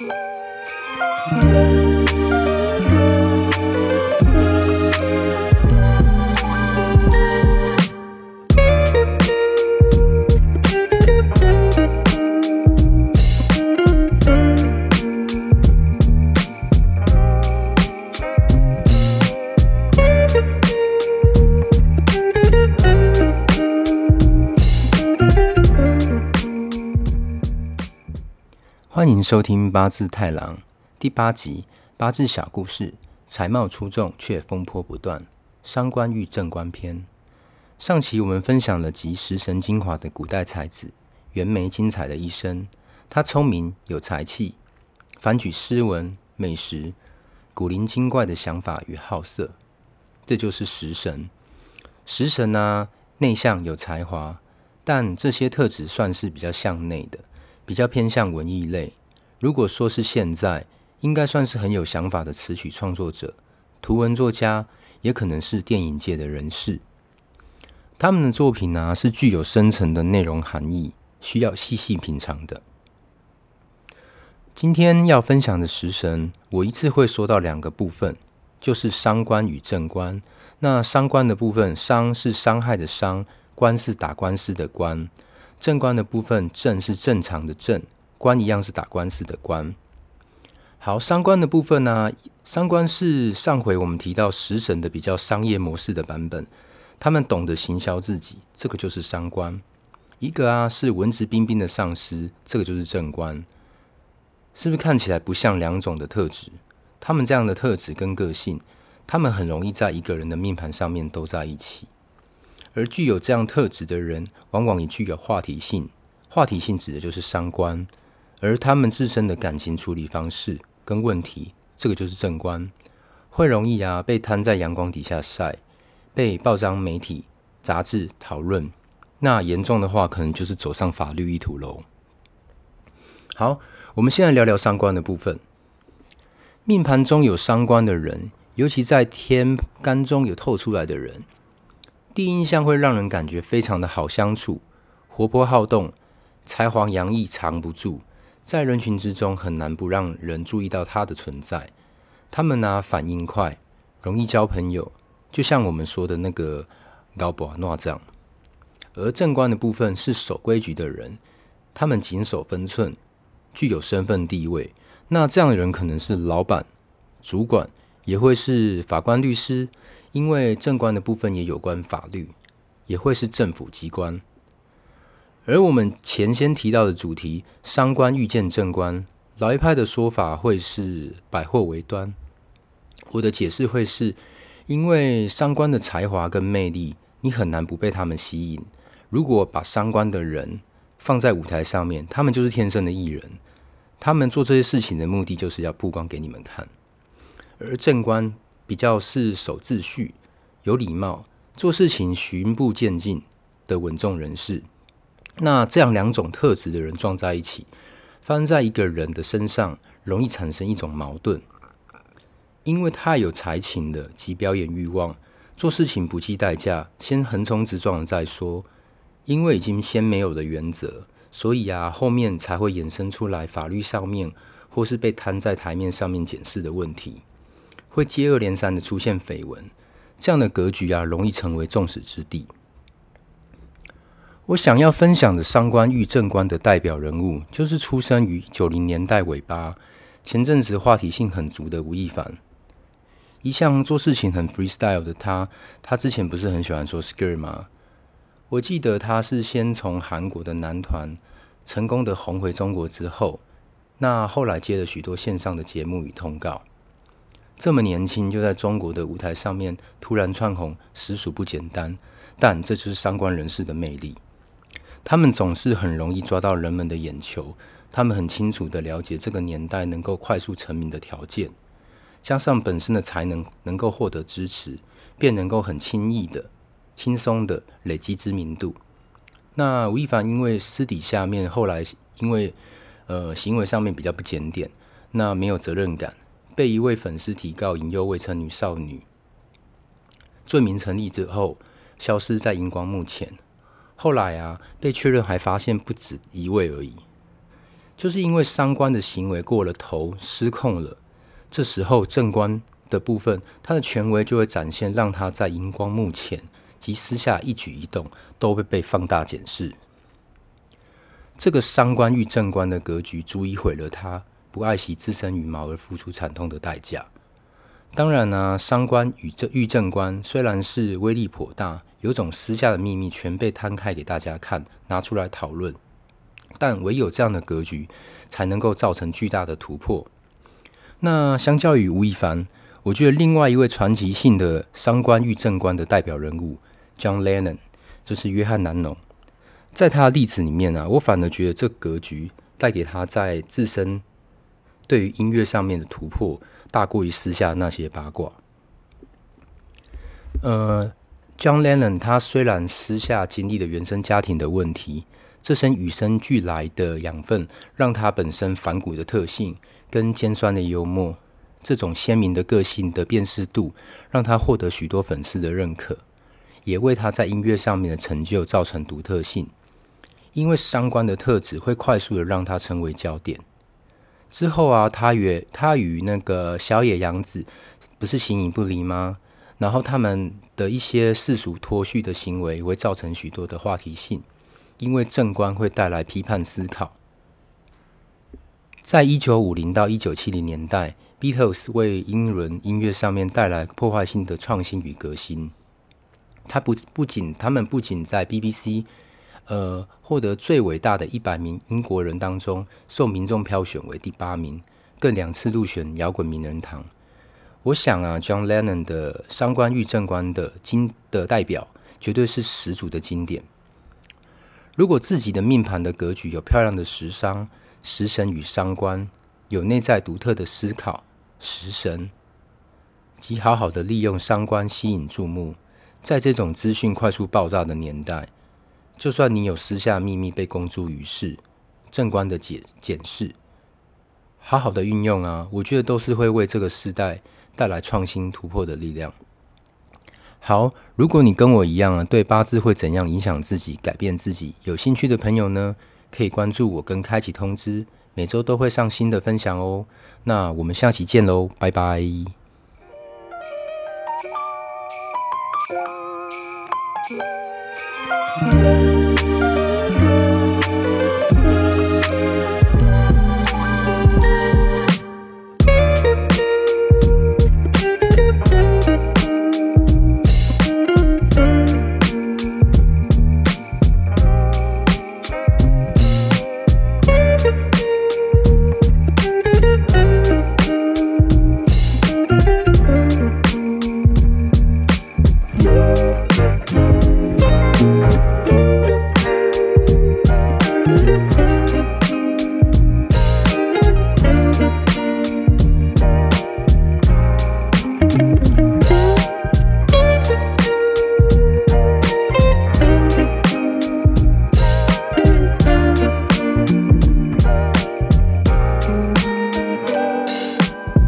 Música 欢迎收听八字太郎第八集八字小故事，才貌出众却风波不断，伤官遇正官篇。上期我们分享了集食神精华的古代才子袁枚精彩的一生，他聪明有才气，凡举诗文、美食、古灵精怪的想法与好色，这就是食神。食神啊，内向有才华，但这些特质算是比较向内的。比较偏向文艺类。如果说是现在，应该算是很有想法的词曲创作者、图文作家，也可能是电影界的人士。他们的作品呢、是具有深层的内容含义，需要细细品尝的。今天要分享的食神，我一次会说到两个部分，就是伤官与正官。那伤官的部分，伤是伤害的伤，官是打官司的官。正官的部分，正是正常的正，官一样是打官司的官。好，伤官的部分呢、啊，伤官是上回我们提到食神的比较商业模式的版本，他们懂得行销自己，这个就是伤官。一个啊是文质彬彬的上司，这个就是正官。是不是看起来不像两种的特质？他们这样的特质跟个性，他们很容易在一个人的命盘上面都在一起。而具有这样特质的人，往往也具有话题性。话题性指的就是伤官，而他们自身的感情处理方式跟问题，这个就是正官，会容易啊被摊在阳光底下晒，被报章媒体杂志讨论。那严重的话，可能就是走上法律一途喽。好，我们现在聊聊伤官的部分。命盘中有伤官的人，尤其在天干中有透出来的人。第一印象会让人感觉非常的好相处，活泼好动，才华洋溢藏不住，在人群之中很难不让人注意到他的存在。他们呢、反应快，容易交朋友，就像我们说的那个高博诺这样。而正官的部分是守规矩的人，他们谨守分寸，具有身份地位。那这样的人可能是老板、主管，也会是法官、律师。因为正官的部分也有关法律，也会是政府机关。而我们前先提到的主题，伤官遇见正官，老一派的说法会是百货为端。我的解释会是，因为伤官的才华跟魅力，你很难不被他们吸引。如果把伤官的人放在舞台上面，他们就是天生的艺人。他们做这些事情的目的，就是要曝光给你们看。而正官。比较是守秩序、有礼貌、做事情循序渐进的稳重人士。那这样两种特质的人撞在一起，发生在一个人的身上，容易产生一种矛盾。因为太有才情的及表演欲望，做事情不计代价，先横冲直撞了再说。因为已经先没有了原则，所以啊，后面才会衍生出来法律上面或是被摊在台面上面检视的问题。会接二连三的出现绯闻，这样的格局啊，容易成为众矢之的。我想要分享的伤官遇正官的代表人物，就是出生于九零年代尾巴，前阵子话题性很足的吴亦凡。一向做事情很 freestyle 的他，他之前不是很喜欢说 skirt 吗？我记得他是先从韩国的男团成功的红回中国之后，那后来接了许多线上的节目与通告。这么年轻就在中国的舞台上面突然窜红，实属不简单。但这就是伤官人士的魅力，他们总是很容易抓到人们的眼球。他们很清楚地了解这个年代能够快速成名的条件，加上本身的才能能够获得支持，便能够很轻易的、轻松的累积知名度。那吴亦凡因为私底下面后来因为呃行为上面比较不检点，那没有责任感。被一位粉丝提告引诱未成年少女，罪名成立之后，消失在荧光幕前。后来啊，被确认还发现不止一位而已。就是因为伤官的行为过了头，失控了。这时候正官的部分，他的权威就会展现，让他在荧光幕前及私下一举一动都会被放大检视。这个伤官遇正官的格局，足以毁了他不爱惜自身羽毛而付出惨痛的代价。当然呢、啊，伤官与这遇正官虽然是威力颇大，有种私下的秘密全被摊开给大家看，拿出来讨论。但唯有这样的格局，才能够造成巨大的突破。那相较于吴亦凡，我觉得另外一位传奇性的伤官遇正官的代表人物 John Lennon，就是约翰南农。在他的例子里面啊，我反而觉得这格局带给他在自身对于音乐上面的突破，大过于私下那些八卦。呃，John Lennon 他虽然私下经历了原生家庭的问题。这身与生俱来的养分，让他本身反骨的特性跟尖酸的幽默，这种鲜明的个性的辨识度，让他获得许多粉丝的认可，也为他在音乐上面的成就造成独特性。因为伤官的特质会快速的让他成为焦点。之后啊，他与他与那个小野洋子不是形影不离吗？然后他们的一些世俗脱序的行为，会造成许多的话题性。因为正官会带来批判思考，在一九五零到一九七零年代，Beatles 为英伦音乐上面带来破坏性的创新与革新。他不不仅他们不仅在 BBC 呃获得最伟大的一百名英国人当中受民众票选为第八名，更两次入选摇滚名人堂。我想啊，John Lennon 的伤官遇正官的经的代表，绝对是十足的经典。如果自己的命盘的格局有漂亮的食伤、食神与伤官，有内在独特的思考、食神，及好好的利用伤官吸引注目，在这种资讯快速爆炸的年代，就算你有私下秘密被公诸于世，正官的检检视，好好的运用啊，我觉得都是会为这个时代带来创新突破的力量。好，如果你跟我一样啊，对八字会怎样影响自己、改变自己有兴趣的朋友呢，可以关注我跟开启通知，每周都会上新的分享哦。那我们下期见喽，拜拜。